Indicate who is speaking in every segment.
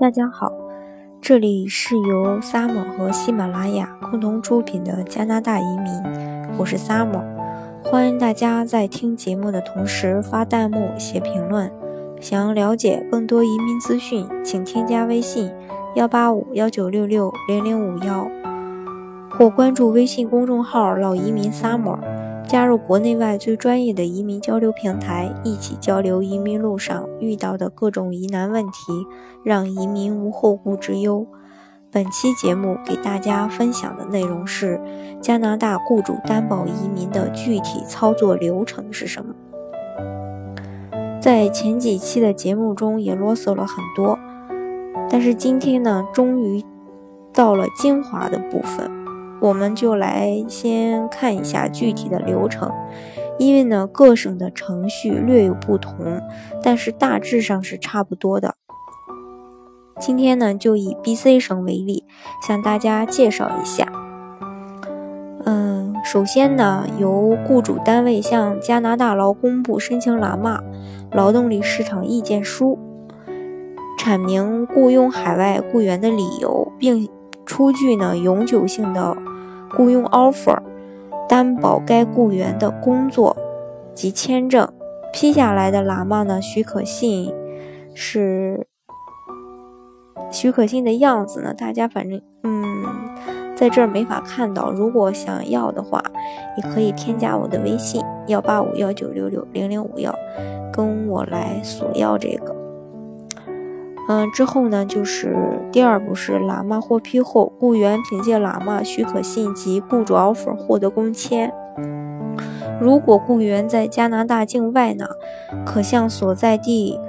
Speaker 1: 大家好，这里是由 Summer 和喜马拉雅共同出品的加拿大移民，我是 Summer，欢迎大家在听节目的同时发弹幕、写评论。想要了解更多移民资讯，请添加微信幺八五幺九六六零零五幺，或关注微信公众号“老移民 Summer”。加入国内外最专业的移民交流平台，一起交流移民路上遇到的各种疑难问题，让移民无后顾之忧。本期节目给大家分享的内容是加拿大雇主担保移民的具体操作流程是什么。在前几期的节目中也啰嗦了很多，但是今天呢，终于到了精华的部分。我们就来先看一下具体的流程，因为呢各省的程序略有不同，但是大致上是差不多的。今天呢就以 BC 省为例，向大家介绍一下。嗯，首先呢由雇主单位向加拿大劳工部申请喇嘛劳动力市场意见书，阐明雇佣海外雇员的理由，并出具呢永久性的。雇佣 offer 担保该雇员的工作及签证，批下来的喇嘛呢许可信是许可信的样子呢，大家反正嗯在这儿没法看到。如果想要的话，你可以添加我的微信幺八五幺九六六零零五幺，跟我来索要这个。嗯，之后呢，就是第二步是喇嘛获批后，雇员凭借喇嘛许可信及雇主 offer 获得工签。如果雇员在加拿大境外呢，可向所在地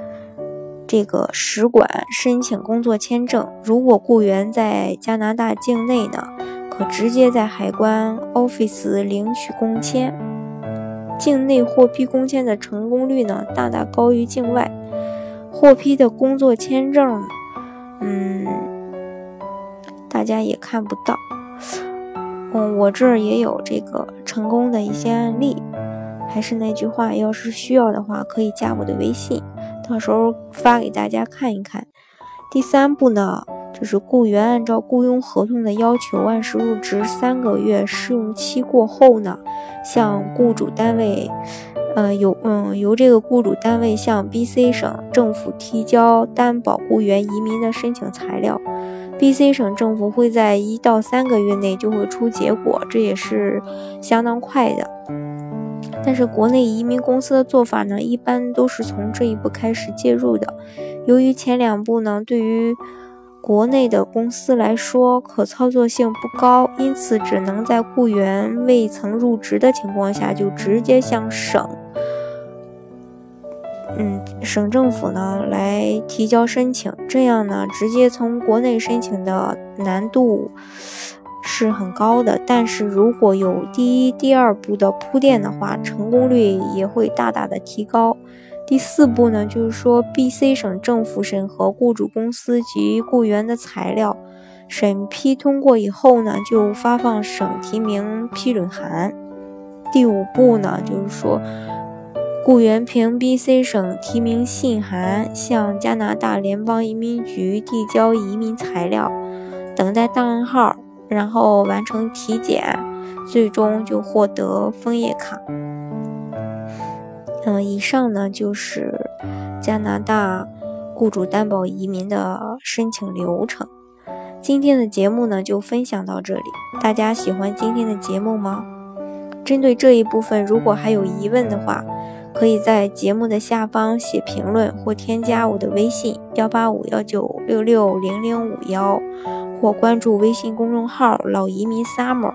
Speaker 1: 这个使馆申请工作签证；如果雇员在加拿大境内呢，可直接在海关 office 领取工签。境内获批工签的成功率呢，大大高于境外。获批的工作签证，嗯，大家也看不到。嗯，我这儿也有这个成功的一些案例。还是那句话，要是需要的话，可以加我的微信，到时候发给大家看一看。第三步呢，就是雇员按照雇佣合同的要求，按时入职，三个月试用期过后呢，向雇主单位。呃，由嗯由这个雇主单位向 BC 省政府提交担保雇员移民的申请材料，BC 省政府会在一到三个月内就会出结果，这也是相当快的。但是国内移民公司的做法呢，一般都是从这一步开始介入的。由于前两步呢，对于国内的公司来说，可操作性不高，因此只能在雇员未曾入职的情况下，就直接向省，嗯，省政府呢来提交申请。这样呢，直接从国内申请的难度是很高的。但是如果有第一、第二步的铺垫的话，成功率也会大大的提高。第四步呢，就是说，BC 省政府审核雇主公司及雇员的材料，审批通过以后呢，就发放省提名批准函。第五步呢，就是说，雇员凭 BC 省提名信函向加拿大联邦移民局递交移民材料，等待档案号，然后完成体检，最终就获得枫叶卡。嗯，以上呢就是加拿大雇主担保移民的申请流程。今天的节目呢就分享到这里，大家喜欢今天的节目吗？针对这一部分，如果还有疑问的话，可以在节目的下方写评论或添加我的微信幺八五幺九六六零零五幺，或关注微信公众号老移民 summer。